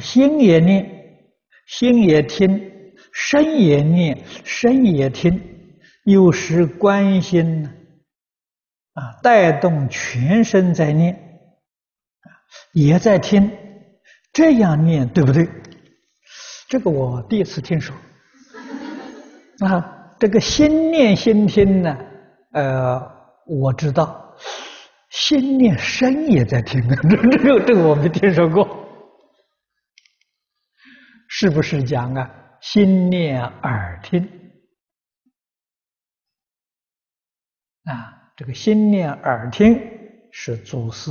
心也念，心也听，身也念，身也听，有时观心呢，啊，带动全身在念，啊，也在听，这样念对不对？这个我第一次听说，啊，这个心念心听呢，呃，我知道，心念身也在听，这这个这个我没听说过。是不是讲啊？心念耳听啊，这个心念耳听是祖师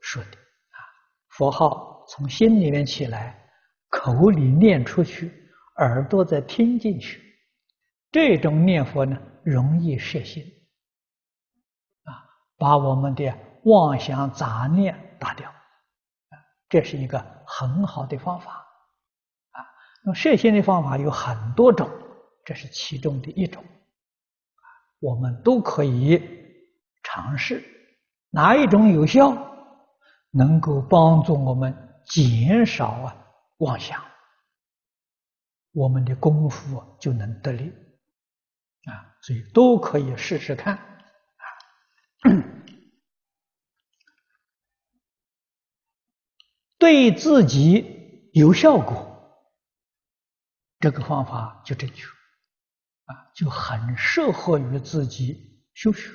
说的啊。佛号从心里面起来，口里念出去，耳朵再听进去，这种念佛呢，容易摄心啊，把我们的妄想杂念打掉，这是一个很好的方法。那摄心的方法有很多种，这是其中的一种，我们都可以尝试，哪一种有效，能够帮助我们减少啊妄想，我们的功夫就能得力啊，所以都可以试试看啊，对自己有效果。这个方法就正确，啊，就很适合于自己修学，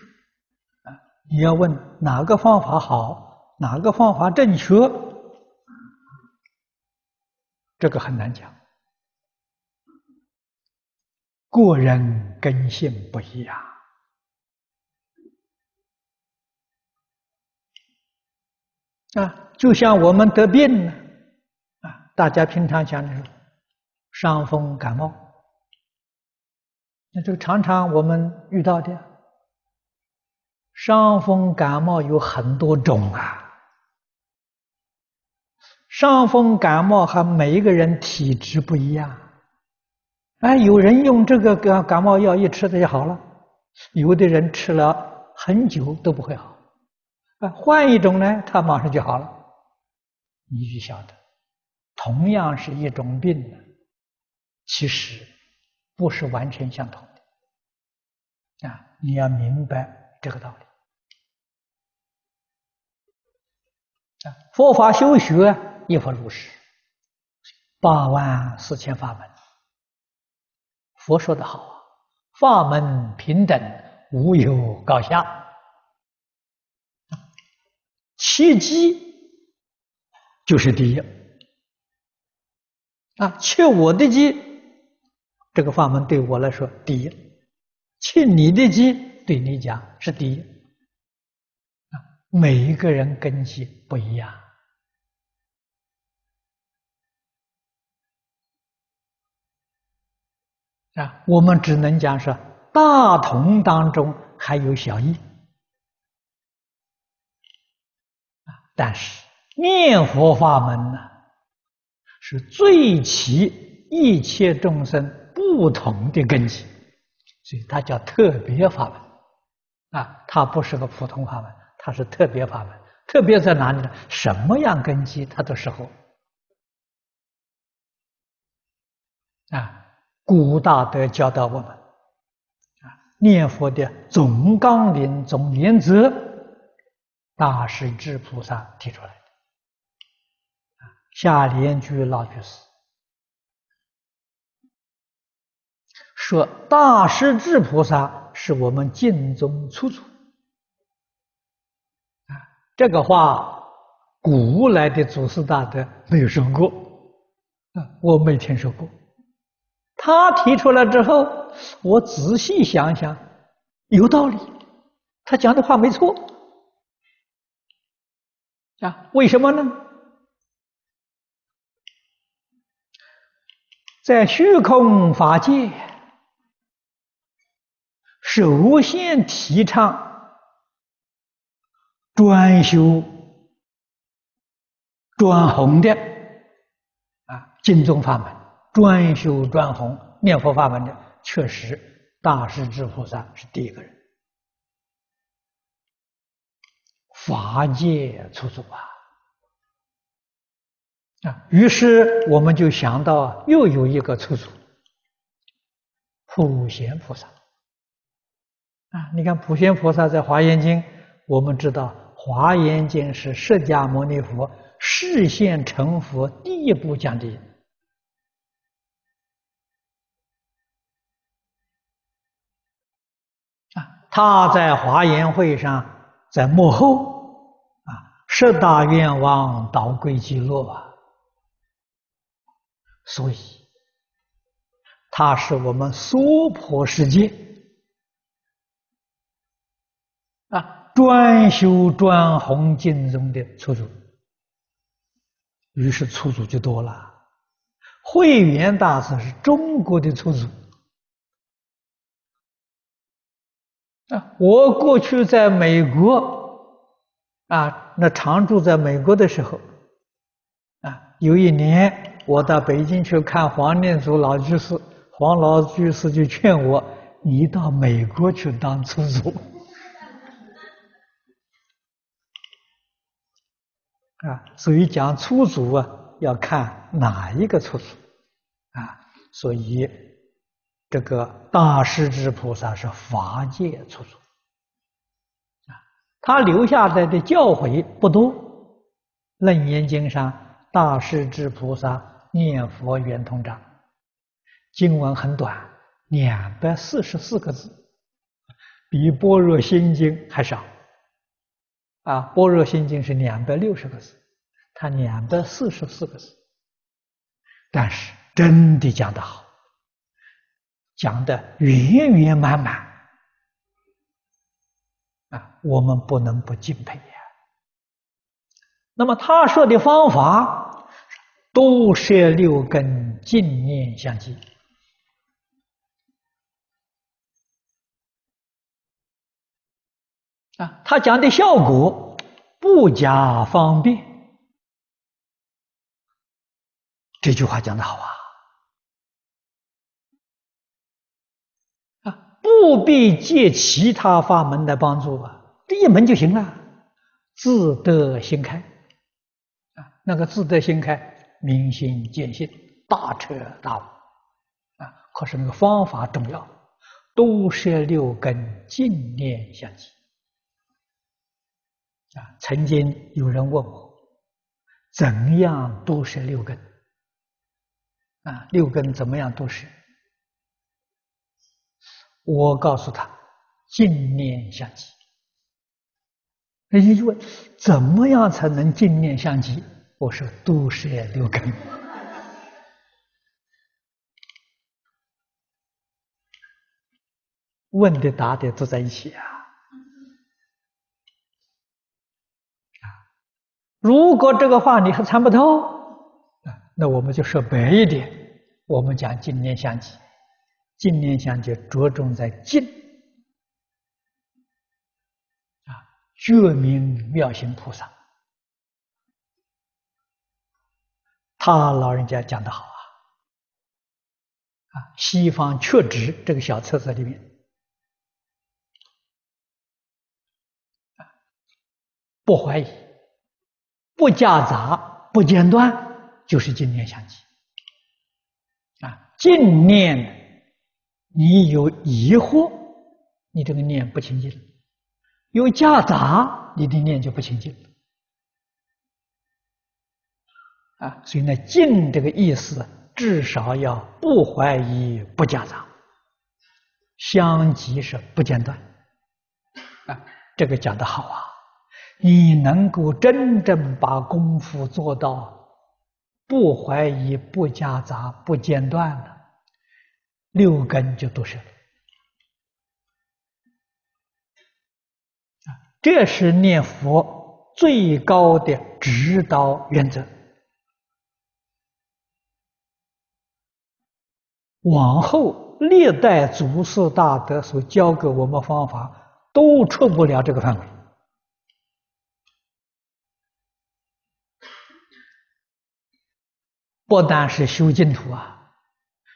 啊，你要问哪个方法好，哪个方法正确，这个很难讲，个人根性不一样，啊，就像我们得病呢，啊，大家平常讲的是。伤风感冒，那这个常常我们遇到的伤风感冒有很多种啊。伤风感冒和每一个人体质不一样，哎，有人用这个感感冒药一吃它就好了，有的人吃了很久都不会好，啊，换一种呢，他马上就好了。你就晓得，同样是一种病。其实不是完全相同的啊！你要明白这个道理啊！佛法修学一佛如是，八万四千法门。佛说的好啊，法门平等，无有高下。切机就是第一啊！切我的机。这个法门对我来说第一，欠你的机对你讲是第一，啊，每一个人根基不一样，啊，我们只能讲说大同当中还有小异，啊，但是念佛法门呢，是最起一切众生。不同的根基，所以它叫特别法门啊，它不是个普通法门，它是特别法门。特别在哪里呢？什么样根基它都适合啊。古大德教导我们啊，念佛的总纲领、总原则，大势至菩萨提出来的。下莲居老居士。说大势至菩萨是我们经中出处啊，这个话古来的祖师大德没有说过啊，我没听说过。他提出来之后，我仔细想想，有道理，他讲的话没错啊。为什么呢？在虚空法界。首先提倡专修专弘的啊，经宗法门，专修专弘念佛法门的，确实大势至菩萨是第一个人，法界出祖啊啊，于是我们就想到又有一个出处，普贤菩萨。啊，你看普贤菩萨在《华严经》，我们知道《华严经》是释迦牟尼佛示现成佛第一部讲的。啊，他在华严会上，在幕后，啊，十大愿望导归极乐啊，所以他是我们娑婆世界。啊，专修专弘经中的出处，于是出处就多了。慧远大师是中国的出处啊。我过去在美国啊，那常住在美国的时候啊，有一年我到北京去看黄念祖老居士，黄老居士就劝我：“你到美国去当出处。”啊，所以讲出处啊，要看哪一个出处啊？所以这个大势至菩萨是法界出处啊，他留下来的教诲不多，《楞严经》上大势至菩萨念佛圆通章，经文很短，两百四十四个字，比《般若心经》还少。啊，般若心经是两百六十个字，它两百四十四个字，但是真的讲得好，讲得圆圆满满，啊，我们不能不敬佩呀。那么他说的方法，都摄六根净念相继。啊，他讲的效果不加方便，这句话讲的好啊！啊，不必借其他法门来帮助啊，这一门就行了，自得心开。啊，那个自得心开，明心见性，大彻大悟。啊。可是那个方法重要，都摄六根净念相继。啊，曾经有人问我，怎样都摄六根？啊，六根怎么样都摄？我告诉他，净念相继。那你就问，怎么样才能净念相继？我说，都摄六根。问的答的都在一起啊。如果这个话你还参不透，啊，那我们就说白一点，我们讲净念相继，净念相继着重在净，啊，觉明妙行菩萨，他老人家讲得好啊，啊，西方确执这个小册子里面，不怀疑。不夹杂，不间断，就是净念相继。啊，净念，你有疑惑，你这个念不清净；有夹杂，你的念就不清净。啊，所以呢，净这个意思，至少要不怀疑，不夹杂，相继是不间断。啊，这个讲的好啊。你能够真正把功夫做到不怀疑、不夹杂、不间断了，六根就都是了。这是念佛最高的指导原则。往后历代祖师大德所教给我们方法，都出不了这个范围。不单是修净土啊，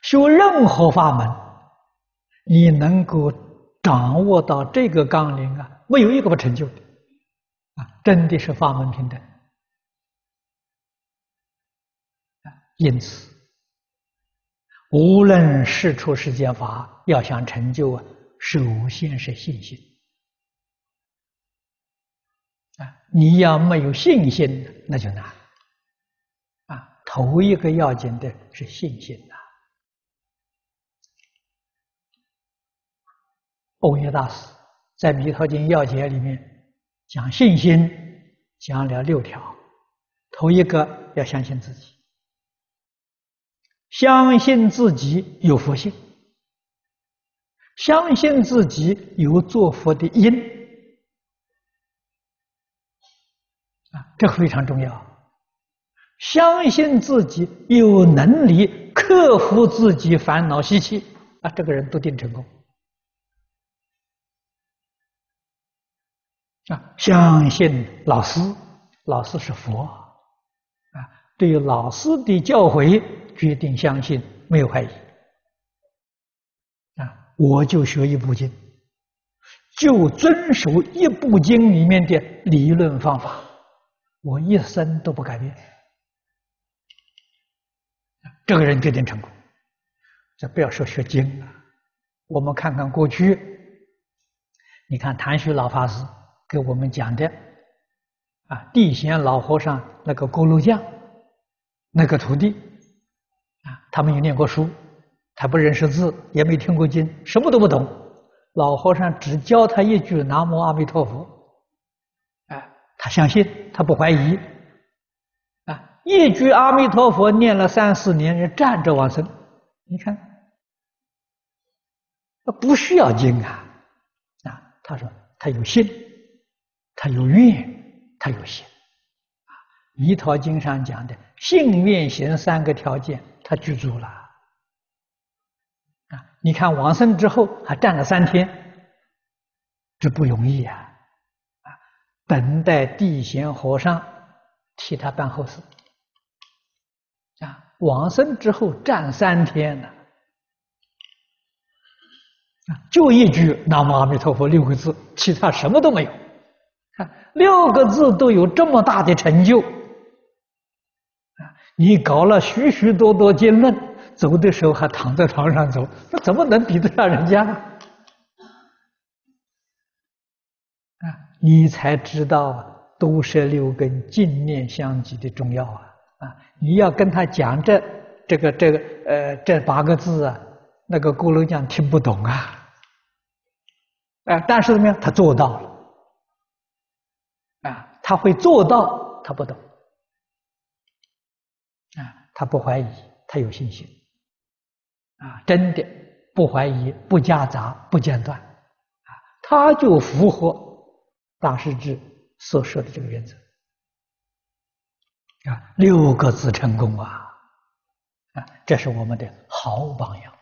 修任何法门，你能够掌握到这个纲领啊，没有一个不成就的，啊，真的是法门平等。因此，无论世出世间法，要想成就啊，首先是信心啊！你要没有信心，那就难！头一个要紧的是信心呐。欧耶大师在《弥陀经要解》里面讲信心，讲了六条。头一个要相信自己，相信自己有佛性，相信自己有做佛的因，啊，这非常重要。相信自己有能力克服自己烦恼习气，啊，这个人都定成功。啊，相信老师，老师是佛啊。对于老师的教诲，决定相信，没有怀疑。啊，我就学一部经，就遵守一部经里面的理论方法，我一生都不改变。这个人决定成功。这不要说学经了，我们看看过去，你看谭旭老法师给我们讲的，啊，地贤老和尚那个锅炉匠。那个徒弟啊，他没有念过书，他不认识字，也没听过经，什么都不懂。老和尚只教他一句“南无阿弥陀佛”，啊，他相信，他不怀疑，一句阿弥陀佛念了三四年，人站着往生。你看，他不需要经啊，啊，他说他有信，他有愿，他有行。《弥陀经》上讲的信愿行三个条件，他具足了啊！你看往生之后还站了三天，这不容易啊！啊，等待地贤和尚替他办后事！往生之后站三天呢，啊，就一句“南无阿弥陀佛”六个字，其他什么都没有。看六个字都有这么大的成就。啊你搞了许许多多经论，走的时候还躺在床上走，那怎么能比得上人家呢？啊，你才知道多摄六根、净念相继的重要啊！啊，你要跟他讲这、这个、这个呃这八个字啊，那个锅炉匠听不懂啊！啊，但是怎么样？他做到了，啊，他会做到，他不懂。啊他不怀疑，他有信心，啊，真的不怀疑，不夹杂，不间断，啊，他就符合大师之所说的这个原则，啊，六个字成功啊，啊，这是我们的好榜样。